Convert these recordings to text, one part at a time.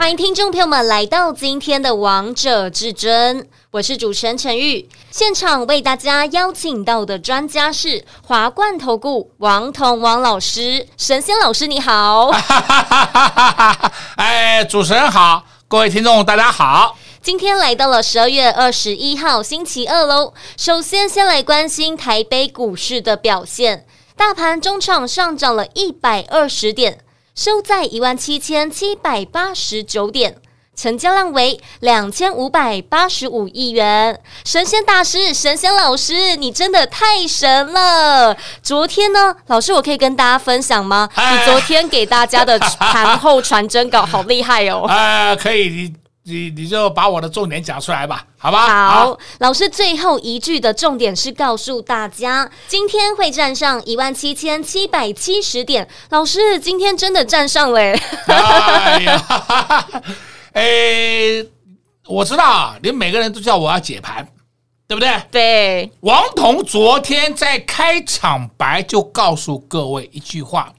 欢迎听众朋友们来到今天的《王者至尊》，我是主持人陈玉。现场为大家邀请到的专家是华冠投顾王彤王老师，神仙老师你好。哎，主持人好，各位听众大家好。今天来到了十二月二十一号星期二喽。首先，先来关心台北股市的表现，大盘中场上涨了一百二十点。收在一万七千七百八十九点，成交量为两千五百八十五亿元。神仙大师、神仙老师，你真的太神了！昨天呢，老师，我可以跟大家分享吗？你昨天给大家的 盘后传真稿好厉害哦！啊，可以。你你就把我的重点讲出来吧，好吧？好，好，老师最后一句的重点是告诉大家，今天会站上一万七千七百七十点。老师今天真的站上了，哎呀，哎，我知道啊，你们每个人都叫我要解盘，对不对？对。王彤昨天在开场白就告诉各位一句话：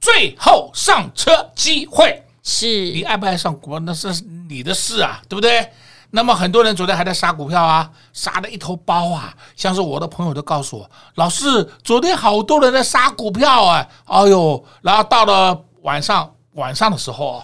最后上车机会。是你爱不爱上股，那是你的事啊，对不对？那么很多人昨天还在杀股票啊，杀的一头包啊。像是我的朋友都告诉我，老师，昨天好多人在杀股票啊，哎呦，然后到了晚上晚上的时候。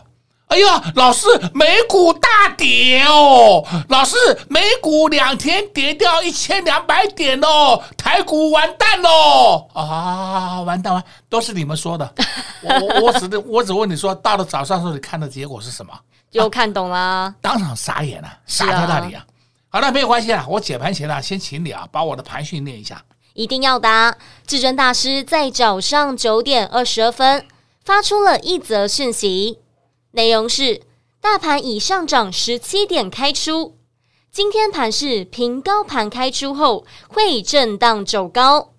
哎呀，老师，美股大跌哦！老师，美股两天跌掉一千两百点哦，台股完蛋喽！啊，完蛋完，都是你们说的。我我只我只问你说，到了早上时候你看的结果是什么？就看懂了，啊、当场傻眼了，傻在那里啊！好了，没有关系啊，我解盘前啊，先请你啊，把我的盘训练一下。一定要答。至尊大师在早上九点二十二分发出了一则讯息。内容是：大盘已上涨十七点开出，今天盘是平高盘开出后会震荡走高，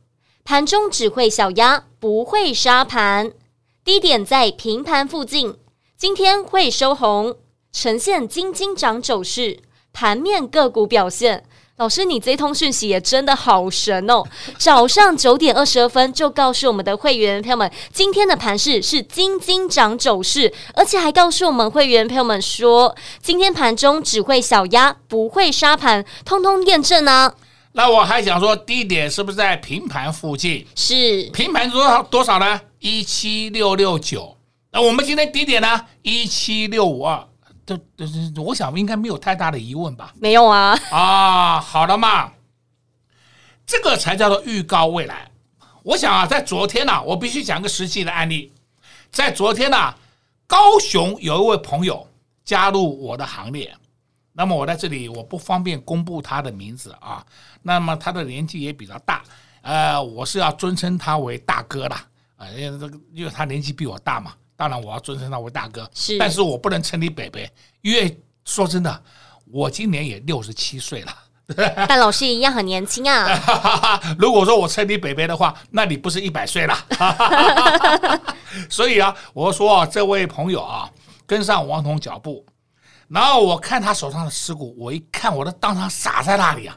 盘中只会小压，不会杀盘，低点在平盘附近，今天会收红，呈现金金涨走势，盘面个股表现。老师，你这通讯息也真的好神哦！早上九点二十二分就告诉我们的会员朋友们，今天的盘势是金金涨走势，而且还告诉我们会员朋友们说，今天盘中只会小压，不会杀盘，通通验证呢、啊。那我还想说，低点是不是在平盘附近？是平盘多少多少呢？一七六六九。那我们今天低点呢？一七六五二。这这这，我想应该没有太大的疑问吧？没有啊。啊，好了嘛，这个才叫做预告未来。我想啊，在昨天呢、啊，我必须讲个实际的案例。在昨天呢、啊，高雄有一位朋友加入我的行列。那么我在这里我不方便公布他的名字啊。那么他的年纪也比较大，呃，我是要尊称他为大哥的啊，因为这个因为他年纪比我大嘛。当然，我要尊称他为大哥，是，但是我不能称你北北，因为说真的，我今年也六十七岁了。但老师一样很年轻啊。如果说我称你北北的话，那你不是一百岁了。所以啊，我说啊，这位朋友啊，跟上王彤脚步，然后我看他手上的持股，我一看，我都当场傻在那里啊，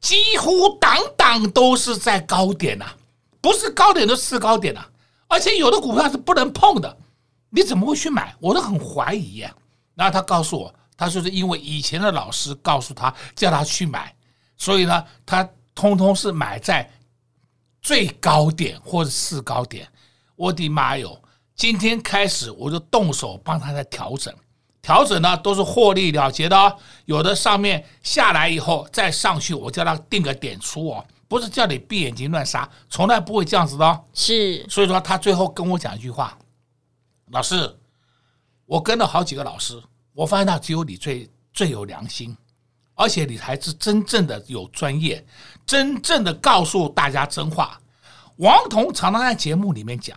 几乎档档都是在高点呐、啊，不是高点就是次高点呐、啊。而且有的股票是不能碰的，你怎么会去买？我都很怀疑呀。然后他告诉我，他说是因为以前的老师告诉他叫他去买，所以呢，他通通是买在最高点或者次高点。我的妈哟！今天开始我就动手帮他在调整，调整呢都是获利了结的哦。有的上面下来以后再上去，我叫他定个点出哦。不是叫你闭眼睛乱杀，从来不会这样子的哦。是，所以说他最后跟我讲一句话：“老师，我跟了好几个老师，我发现到只有你最最有良心，而且你才是真正的有专业，真正的告诉大家真话。”王彤常常在节目里面讲：“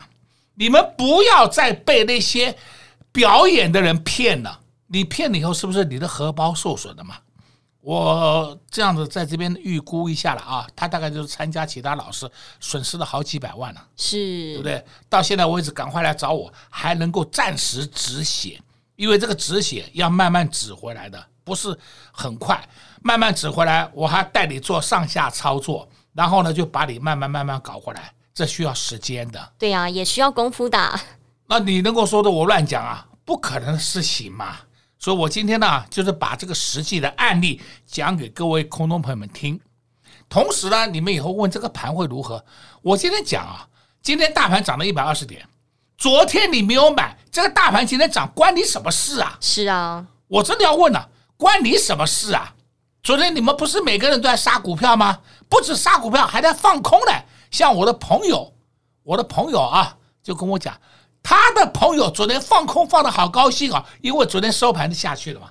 你们不要再被那些表演的人骗了，你骗了以后，是不是你的荷包受损了嘛？我这样子在这边预估一下了啊，他大概就是参加其他老师，损失了好几百万了，是，对不对？到现在为止，赶快来找我，还能够暂时止血，因为这个止血要慢慢止回来的，不是很快，慢慢止回来，我还带你做上下操作，然后呢，就把你慢慢慢慢搞回来，这需要时间的。对呀、啊，也需要功夫的。那你能够说的我乱讲啊？不可能的事情嘛。所以，我今天呢，就是把这个实际的案例讲给各位空中朋友们听。同时呢，你们以后问这个盘会如何，我今天讲啊，今天大盘涨了一百二十点，昨天你没有买，这个大盘今天涨，关你什么事啊？是啊，我真的要问了，关你什么事啊？昨天你们不是每个人都在杀股票吗？不止杀股票，还在放空呢。像我的朋友，我的朋友啊，就跟我讲。他的朋友昨天放空放的好高兴啊，因为昨天收盘就下去了嘛。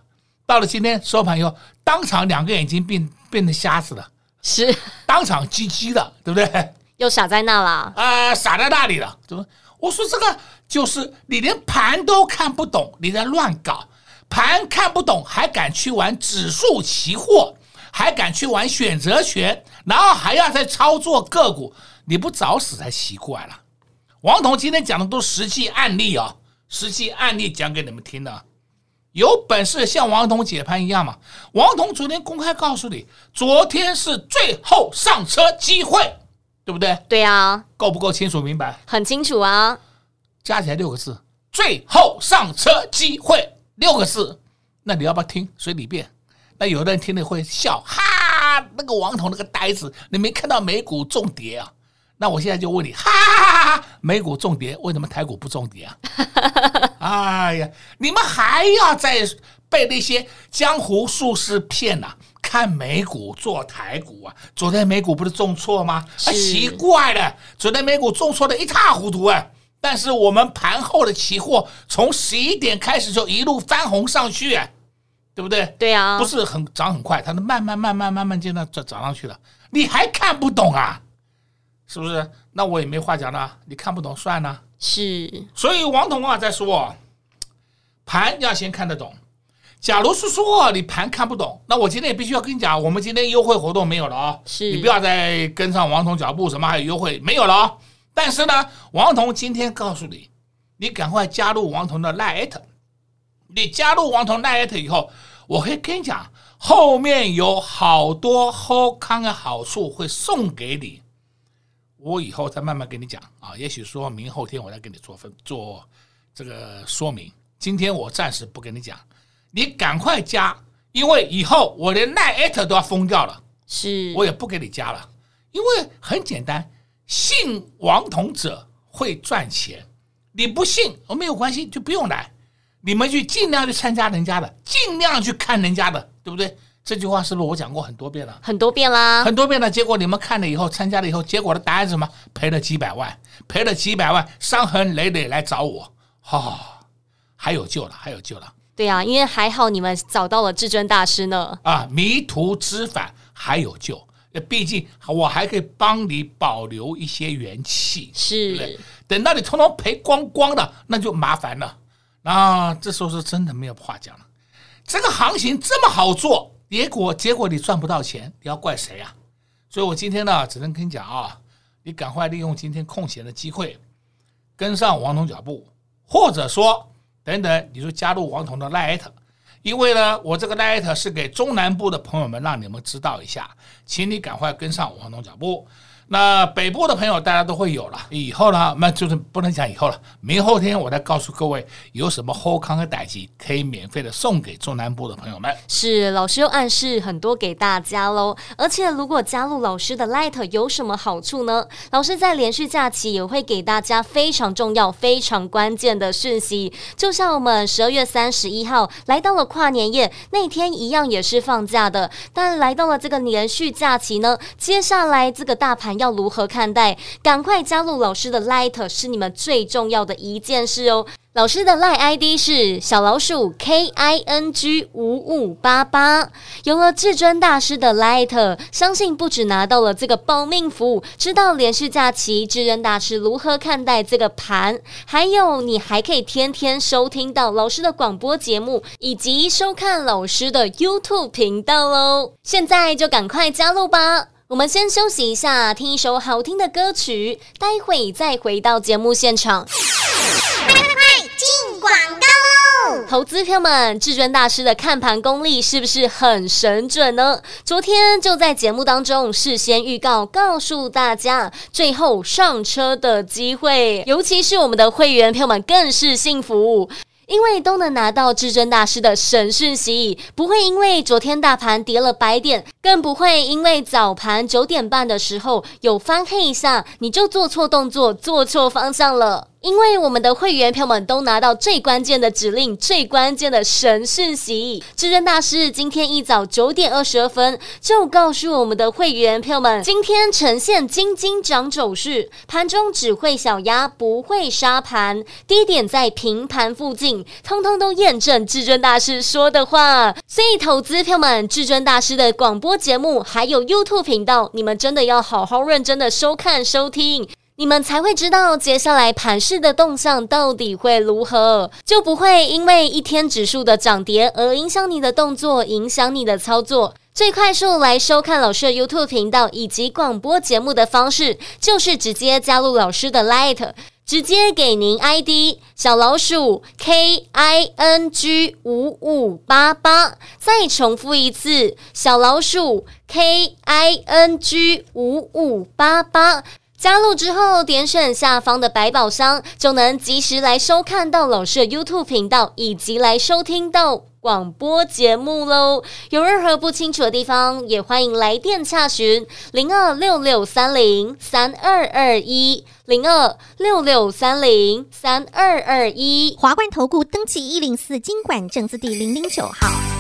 到了今天收盘以后，当场两个眼睛变变成瞎子了，是当场鸡鸡的，对不对？又傻在那了啊、呃，傻在那里了，怎么？我说这个就是你连盘都看不懂，你在乱搞，盘看不懂还敢去玩指数期货，还敢去玩选择权，然后还要再操作个股，你不找死才奇怪了。王彤今天讲的都是实际案例啊，实际案例讲给你们听的。有本事像王彤解盘一样嘛？王彤昨天公开告诉你，昨天是最后上车机会，对不对？对啊，够不够清楚明白？很清楚啊，加起来六个字：最后上车机会，六个字。那你要不要听？随你便。那有的人听了会笑，哈，那个王彤那个呆子，你没看到美股重跌啊？那我现在就问你，哈哈哈哈，美股重跌，为什么台股不重跌啊？哎呀，你们还要再被那些江湖术士骗呐、啊？看美股做台股啊？昨天美股不是重挫吗？啊，奇怪了，昨天美股重挫的一塌糊涂啊！但是我们盘后的期货从十一点开始就一路翻红上去，啊，对不对？对啊，不是很涨很快，它能慢慢慢慢慢慢就那涨涨上去了，你还看不懂啊？是不是？那我也没话讲了。你看不懂算了。是。所以王彤啊在说，盘要先看得懂。假如是说你盘看不懂，那我今天也必须要跟你讲，我们今天优惠活动没有了啊、哦。是。你不要再跟上王彤脚步，什么还有优惠没有了啊、哦？但是呢，王彤今天告诉你，你赶快加入王彤的 Lite，。你加入王彤 Lite 以后，我会跟你讲，后面有好多好康的好处会送给你。我以后再慢慢跟你讲啊，也许说明后天我再跟你做分做这个说明。今天我暂时不跟你讲，你赶快加，因为以后我连赖艾特都要封掉了，是我也不给你加了，因为很简单，信王同者会赚钱，你不信我没有关系，就不用来，你们去尽量去参加人家的，尽量去看人家的，对不对？这句话是不是我讲过很多遍了？很多遍啦，很多遍了。结果你们看了以后，参加了以后，结果的答案是什么？赔了几百万，赔了几百万，伤痕累累来找我，哈、哦，还有救了，还有救了。对呀、啊，因为还好你们找到了至尊大师呢。啊，迷途知返还有救，毕竟我还可以帮你保留一些元气。是，对对等到你通通赔光光的，那就麻烦了。那这时候是真的没有话讲了。这个行情这么好做。结果，结果你赚不到钱，你要怪谁呀？所以我今天呢，只能跟你讲啊，你赶快利用今天空闲的机会，跟上王彤脚步，或者说等等，你就加入王彤的 light，因为呢，我这个 light 是给中南部的朋友们，让你们知道一下，请你赶快跟上王彤脚步。那北部的朋友大家都会有了，以后呢，那就是不能讲以后了。明后天我再告诉各位有什么好康的代志可以免费的送给中南部的朋友们。是老师又暗示很多给大家喽。而且如果加入老师的 Light 有什么好处呢？老师在连续假期也会给大家非常重要、非常关键的讯息。就像我们十二月三十一号来到了跨年夜那天一样，也是放假的。但来到了这个连续假期呢，接下来这个大盘。要如何看待？赶快加入老师的 Light，是你们最重要的一件事哦。老师的 Line ID 是小老鼠 K I N G 五五八八。有了至尊大师的 Light，相信不止拿到了这个保命符，知道连续假期至尊大师如何看待这个盘，还有你还可以天天收听到老师的广播节目，以及收看老师的 YouTube 频道喽。现在就赶快加入吧！我们先休息一下，听一首好听的歌曲，待会再回到节目现场。进广告喽！投资票们，至尊大师的看盘功力是不是很神准呢？昨天就在节目当中事先预告，告诉大家最后上车的机会，尤其是我们的会员票们更是幸福。因为都能拿到至尊大师的神讯息，不会因为昨天大盘跌了百点，更不会因为早盘九点半的时候有翻黑一下，你就做错动作，做错方向了。因为我们的会员票们都拿到最关键的指令，最关键的神讯息。至尊大师今天一早九点二十二分就告诉我们的会员票们，今天呈现金金涨走势，盘中只会小压，不会杀盘，低点在平盘附近，通通都验证至尊大师说的话。所以，投资票们，至尊大师的广播节目还有 YouTube 频道，你们真的要好好认真的收看收听。你们才会知道接下来盘势的动向到底会如何，就不会因为一天指数的涨跌而影响你的动作，影响你的操作。最快速来收看老师的 YouTube 频道以及广播节目的方式，就是直接加入老师的 Light，直接给您 ID 小老鼠 K I N G 五五八八，再重复一次小老鼠 K I N G 五五八八。加入之后，点选下方的百宝箱，就能及时来收看到老师的 YouTube 频道，以及来收听到广播节目喽。有任何不清楚的地方，也欢迎来电洽询零二六六三零三二二一零二六六三零三二二一。华冠投顾登记一零四金管证字第零零九号。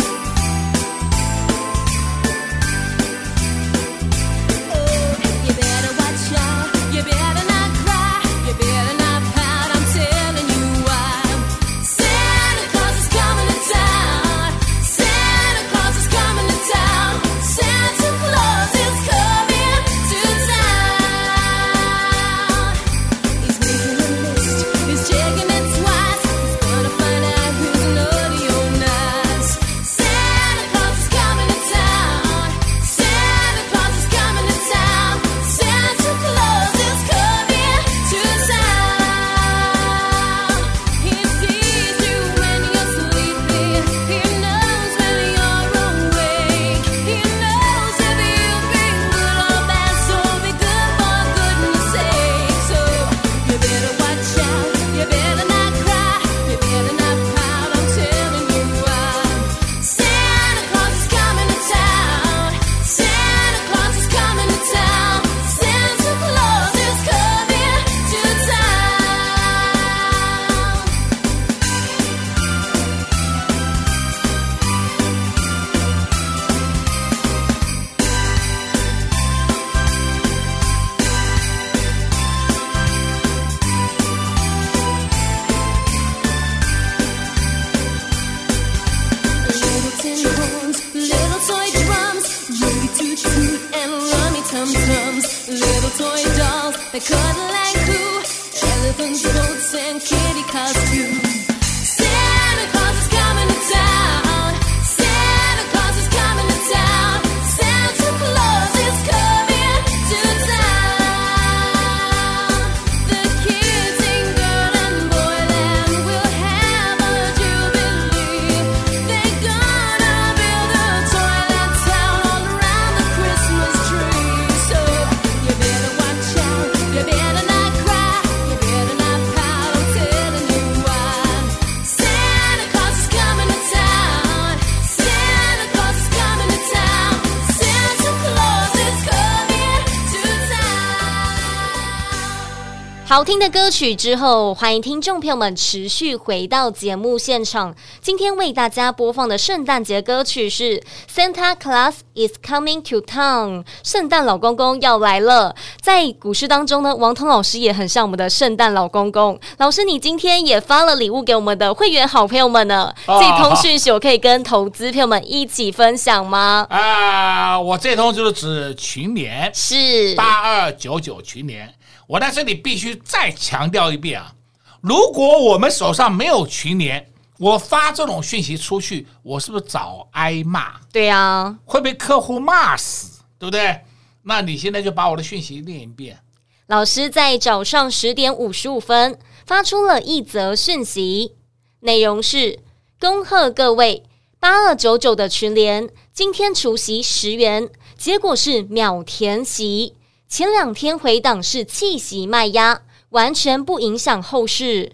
好听的歌曲之后，欢迎听众朋友们持续回到节目现场。今天为大家播放的圣诞节歌曲是《Santa Claus is Coming to Town》，圣诞老公公要来了。在股市当中呢，王彤老师也很像我们的圣诞老公公。老师，你今天也发了礼物给我们的会员好朋友们呢？哦、这通讯息我可以跟投资朋友们一起分享吗？啊，我这通就是指群联，是八二九九群联。我在这里必须再强调一遍啊！如果我们手上没有群联，我发这种讯息出去，我是不是早挨骂？对呀、啊，会被客户骂死，对不对？那你现在就把我的讯息念一遍。老师在早上十点五十五分发出了一则讯息，内容是：恭贺各位八二九九的群联，今天除夕十元，结果是秒填息。前两天回档是气息卖压，完全不影响后市。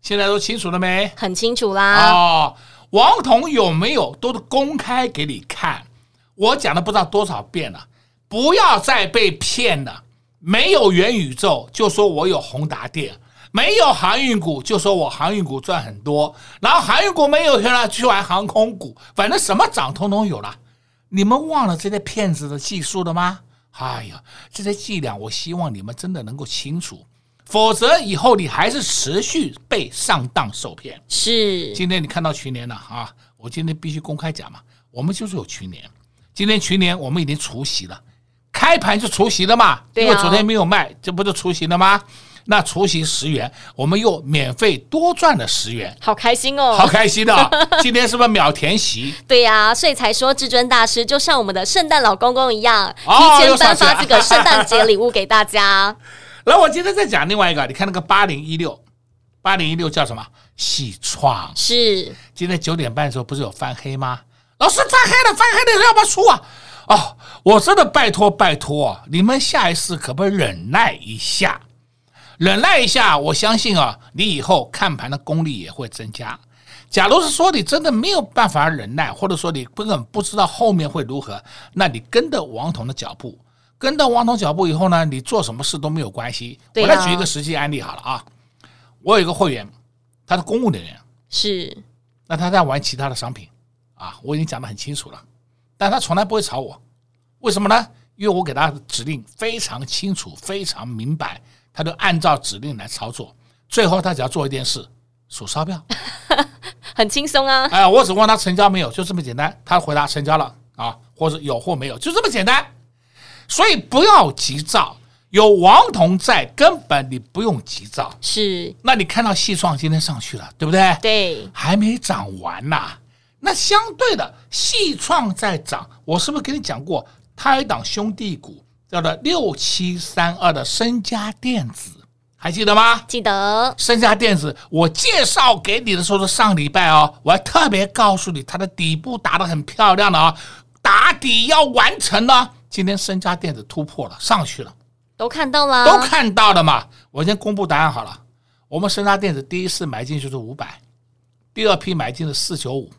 现在都清楚了没？很清楚啦。哦，王彤有没有都是公开给你看？我讲了不知道多少遍了，不要再被骗了。没有元宇宙就说我有宏达电，没有航运股就说我航运股赚很多，然后航运股没有钱了去玩航空股，反正什么涨通通有了。你们忘了这些骗子的技术了吗？哎呀，这些伎俩，我希望你们真的能够清楚，否则以后你还是持续被上当受骗。是，今天你看到群联了啊？我今天必须公开讲嘛，我们就是有群联。今天群联我们已经除息了，开盘就除息了嘛，因为昨天没有卖，这不就除息了吗？那除息十元，我们又免费多赚了十元，好开心哦，好开心的、哦。今天是不是秒填席？对呀、啊，所以才说至尊大师就像我们的圣诞老公公一样，提前颁发这个圣诞节礼物给大家。来，我今天再讲另外一个，你看那个八零一六，八零一六叫什么？矽创是。今天九点半的时候不是有翻黑吗？老师翻黑了，翻黑了，要不要出啊？哦，我真的拜托拜托，你们下一次可不可以忍耐一下？忍耐一下，我相信啊，你以后看盘的功力也会增加。假如是说你真的没有办法忍耐，或者说你根本不知道后面会如何，那你跟着王彤的脚步，跟着王彤脚步以后呢，你做什么事都没有关系。我来举一个实际案例好了啊，我有一个会员，他是公务人员，是，那他在玩其他的商品啊，我已经讲得很清楚了，但他从来不会吵我，为什么呢？因为我给他指令非常清楚，非常明白。他就按照指令来操作，最后他只要做一件事，数钞票，很轻松啊！哎，我只问他成交没有，就这么简单。他回答成交了啊，或者有或没有，就这么简单。所以不要急躁，有王彤在，根本你不用急躁。是，那你看到细创今天上去了，对不对？对，还没涨完呐。那相对的，细创在涨，我是不是跟你讲过，它一档兄弟股？叫做六七三二的升佳电子，还记得吗？记得。升佳电子，我介绍给你的时候是上礼拜哦，我还特别告诉你，它的底部打得很漂亮的啊，打底要完成了。今天升佳电子突破了，上去了，都看到了，都看到了嘛。我先公布答案好了，我们升佳电子第一次买进就是五百，第二批买进是四九五，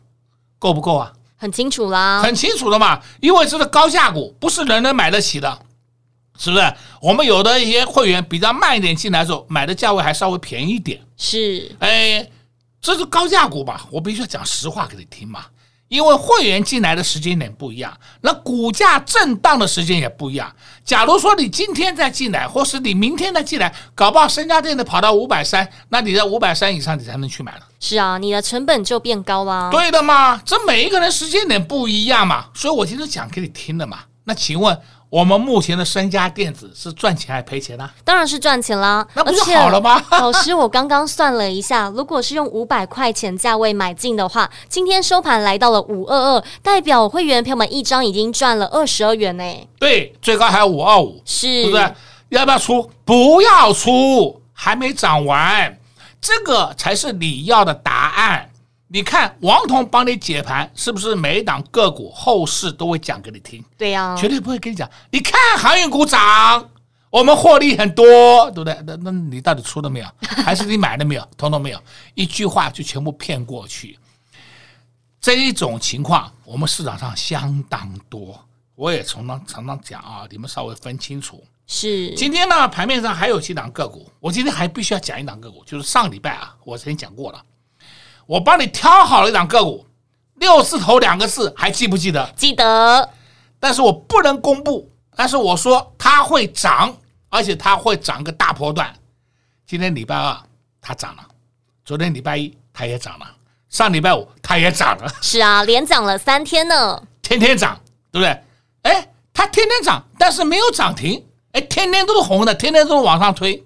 够不够啊？很清楚啦，很清楚的嘛，因为这是高价股，不是人人买得起的。是不是我们有的一些会员比较慢一点进来的时候，买的价位还稍微便宜一点？是，哎，这是高价股吧？我必须要讲实话给你听嘛，因为会员进来的时间点不一样，那股价震荡的时间也不一样。假如说你今天再进来，或是你明天再进来，搞不好身家店的跑到五百三，那你在五百三以上你才能去买了。是啊，你的成本就变高了。对的嘛，这每一个人时间点不一样嘛，所以我今天讲给你听的嘛。那请问？我们目前的三家电子是赚钱还赔钱呢？当然是赚钱啦，那不就好了吗？老师，我刚刚算了一下，如果是用五百块钱价位买进的话，今天收盘来到了五二二，代表会员朋友们一张已经赚了二十二元呢。对，最高还有五二五，是，对不是？要不要出？不要出，还没涨完，这个才是你要的答案。你看王彤帮你解盘，是不是每一档个股后市都会讲给你听？对呀、啊，绝对不会跟你讲。你看航运股涨，我们获利很多，对不对？那那你到底出了没有？还是你买了没有？通通没有，一句话就全部骗过去。这一种情况，我们市场上相当多。我也常常常常讲啊，你们稍微分清楚。是。今天呢，盘面上还有几档个股，我今天还必须要讲一档个股，就是上礼拜啊，我曾经讲过了，我帮你挑好了一档个股，六字头两个字，还记不记得？记得。但是我不能公布，但是我说它会涨，而且它会涨个大波段。今天礼拜二它涨了，昨天礼拜一它也涨了，上礼拜五它也涨了。是啊，连涨了三天呢，天天涨，对不对？哎，它天天涨，但是没有涨停，哎，天天都是红的，天天都是往上推。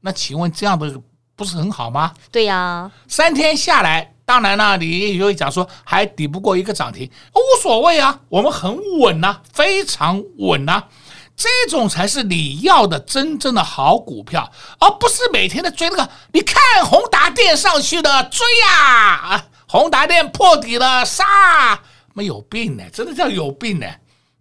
那请问这样的不是很好吗？对呀、啊，三天下来，当然了，你也会讲说还抵不过一个涨停，无所谓啊，我们很稳呐、啊，非常稳呐、啊。这种才是你要的真正的好股票，而不是每天的追那个。你看宏达电上去的，追呀！啊，宏达电破底了，杀！没有病呢，真的叫有病呢。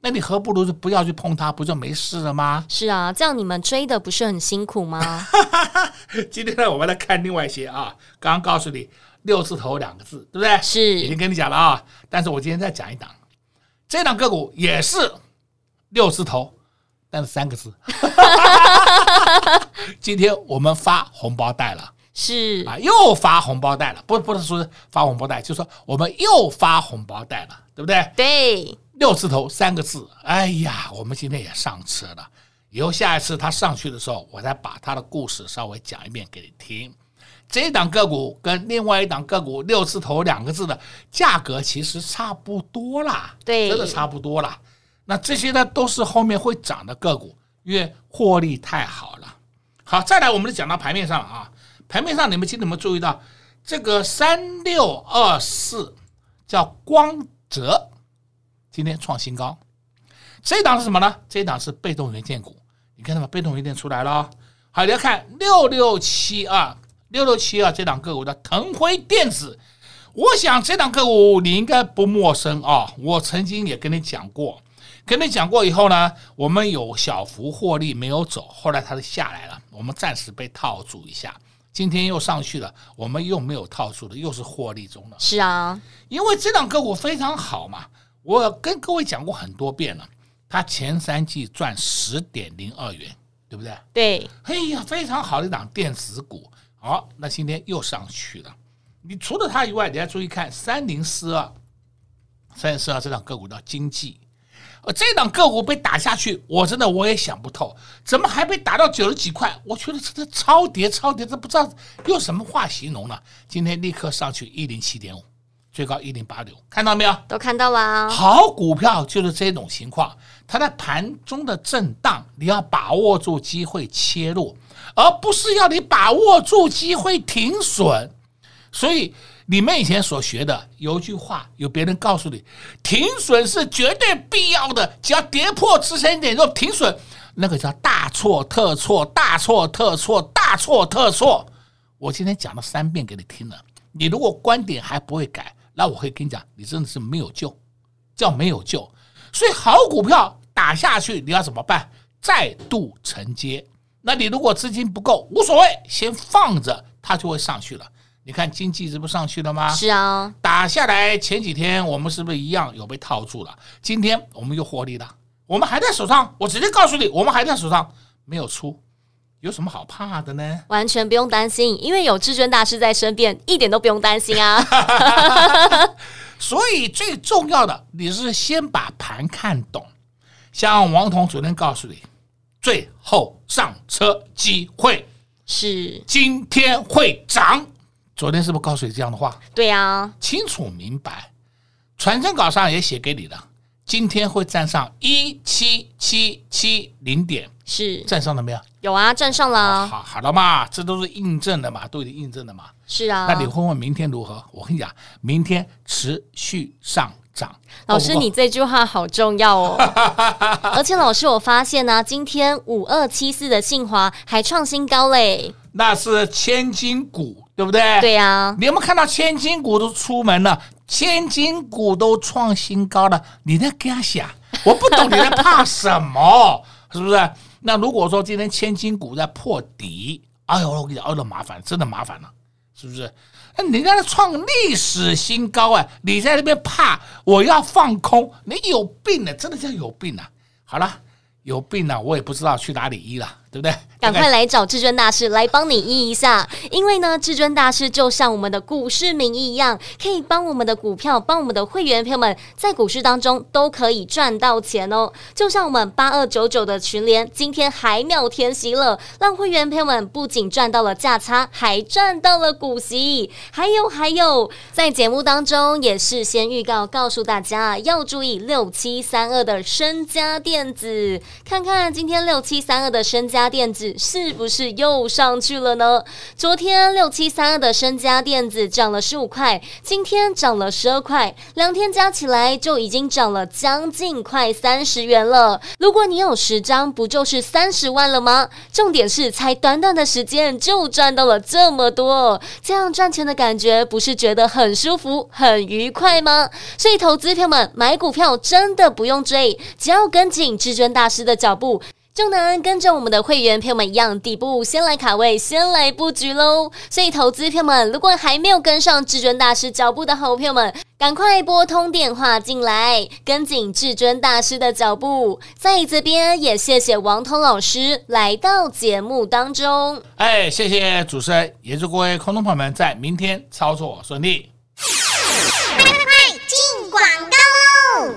那你何不如就不要去碰它，不就没事了吗？是啊，这样你们追的不是很辛苦吗？今天呢，我们来看另外一些啊。刚刚告诉你六字头两个字，对不对？是，已经跟你讲了啊。但是我今天再讲一档，这档个股也是六字头。但是三个字，今天我们发红包袋了，是啊，又发红包袋了，不不是说发红包袋，就是说我们又发红包袋了，对不对？对，六字头三个字，哎呀，我们今天也上车了，以后下一次他上去的时候，我再把他的故事稍微讲一遍给你听。这一档个股跟另外一档个股六字头两个字的价格其实差不多啦，对，真的差不多啦。那这些呢，都是后面会涨的个股，因为获利太好了。好，再来，我们就讲到盘面上了啊。盘面上，你们今天有没有注意到这个三六二四叫光泽，今天创新高。这一档是什么呢？这一档是被动元件股。你看到吗？被动元件出来了。好，你要看六六七二六六七二这档个股的腾辉电子。我想这档个股你应该不陌生啊。我曾经也跟你讲过。跟你讲过以后呢，我们有小幅获利没有走，后来它就下来了，我们暂时被套住一下。今天又上去了，我们又没有套住的，又是获利中了。是啊，因为这档个股非常好嘛，我跟各位讲过很多遍了，它前三季赚十点零二元，对不对？对，嘿呀，非常好的一档电子股。好，那今天又上去了。你除了它以外，你要注意看三零四二，三零四二这档个股叫经济。呃，这档个股被打下去，我真的我也想不透，怎么还被打到九十几块？我觉得这这超跌超跌，这不知道用什么话形容呢？今天立刻上去一零七点五，最高一零八六，看到没有？都看到了。好股票就是这种情况，它在盘中的震荡，你要把握住机会切入，而不是要你把握住机会停损。所以。你们以前所学的有一句话，有别人告诉你，停损是绝对必要的，只要跌破支撑点就停损，那个叫大错特错，大错特错，大错特错。我今天讲了三遍给你听了，你如果观点还不会改，那我会跟你讲，你真的是没有救，叫没有救。所以好股票打下去，你要怎么办？再度承接。那你如果资金不够，无所谓，先放着，它就会上去了。你看经济这不上去了吗？是啊，打下来前几天我们是不是一样有被套住了？今天我们又获利了，我们还在手上。我直接告诉你，我们还在手上，没有出，有什么好怕的呢？完全不用担心，因为有至尊大师在身边，一点都不用担心啊。所以最重要的，你是先把盘看懂。像王彤昨天告诉你，最后上车机会是今天会涨。昨天是不是告诉你这样的话？对呀、啊，清楚明白，传真稿上也写给你了。今天会站上一七七七零点，是站上了没有？有啊，站上了。好，好了嘛，这都是印证的嘛，都已经印证的嘛。是啊，那你问问明天如何？我跟你讲，明天持续上涨。老师，你这句话好重要哦。而且老师，我发现呢、啊，今天五二七四的信华还创新高嘞。那是千金股。对不对？对呀、啊，你有没有看到千金股都出门了？千金股都创新高了，你在干啥？我不懂你在怕什么？是不是？那如果说今天千金股在破底，哎呦，我跟你讲，哦，那麻烦，真的麻烦了，是不是？那你在那创历史新高啊？你在那边怕我要放空？你有病呢，真的叫有病啊！好了，有病了，我也不知道去哪里医了。对不对？赶快来找至尊大师来帮你医一下，因为呢，至尊大师就像我们的股市名医一样，可以帮我们的股票、帮我们的会员朋友们在股市当中都可以赚到钱哦。就像我们八二九九的群联，今天还秒填息了，让会员朋友们不仅赚到了价差，还赚到了股息。还有还有，在节目当中也事先预告告诉大家要注意六七三二的身家电子，看看今天六七三二的身家。家电子是不是又上去了呢？昨天六七三二的身家电子涨了十五块，今天涨了十二块，两天加起来就已经涨了将近快三十元了。如果你有十张，不就是三十万了吗？重点是才短短的时间就赚到了这么多，这样赚钱的感觉不是觉得很舒服、很愉快吗？所以，投资朋友们买股票真的不用追，只要跟紧至尊大师的脚步。就能跟着我们的会员朋友们一样，底部先来卡位，先来布局喽。所以，投资朋友们，如果还没有跟上至尊大师脚步的好朋友们，赶快拨通电话进来，跟紧至尊大师的脚步。在这边也谢谢王彤老师来到节目当中。哎，谢谢主持人，也祝各位空中朋友们在明天操作顺利。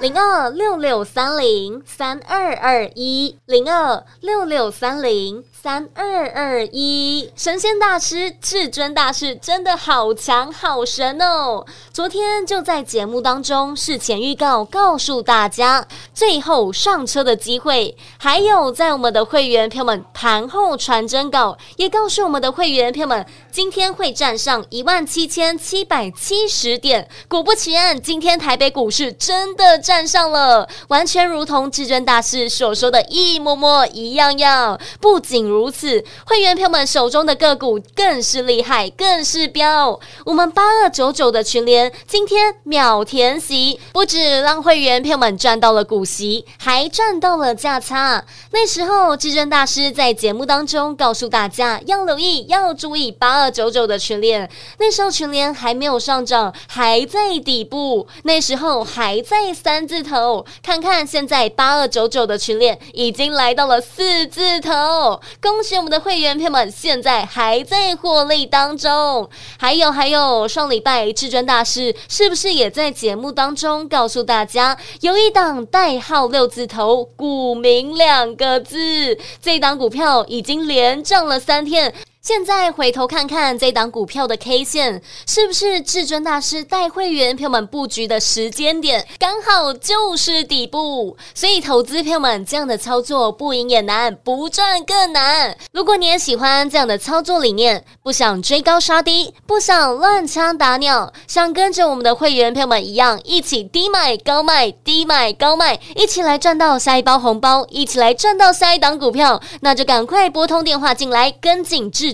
零二六六三零三二二一，零二六六三零三二二一，神仙大师至尊大师真的好强好神哦！昨天就在节目当中事前预告，告诉大家最后上车的机会，还有在我们的会员朋友们盘后传真稿，也告诉我们的会员朋友们，今天会站上一万七千七百七十点。果不其然，今天台北股市真的。站上了，完全如同至尊大师所说的一模模一样样。不仅如此，会员朋友们手中的个股更是厉害，更是飙。我们八二九九的群联今天秒填息，不止让会员朋友们赚到了股息，还赚到了价差。那时候，至尊大师在节目当中告诉大家要留意，要注意八二九九的群联。那时候群联还没有上涨，还在底部。那时候还在。三字头，看看现在八二九九的群链已经来到了四字头，恭喜我们的会员朋友们，现在还在获利当中。还有还有，上礼拜至尊大师是不是也在节目当中告诉大家，有一档代号六字头，股民两个字，这档股票已经连涨了三天。现在回头看看这档股票的 K 线，是不是至尊大师带会员朋友们布局的时间点刚好就是底部？所以投资朋友们这样的操作不赢也难，不赚更难。如果你也喜欢这样的操作理念，不想追高杀低，不想乱枪打鸟，想跟着我们的会员朋友们一样，一起低买高卖，低买高卖，一起来赚到下一包红包，一起来赚到下一档股票，那就赶快拨通电话进来，跟紧至。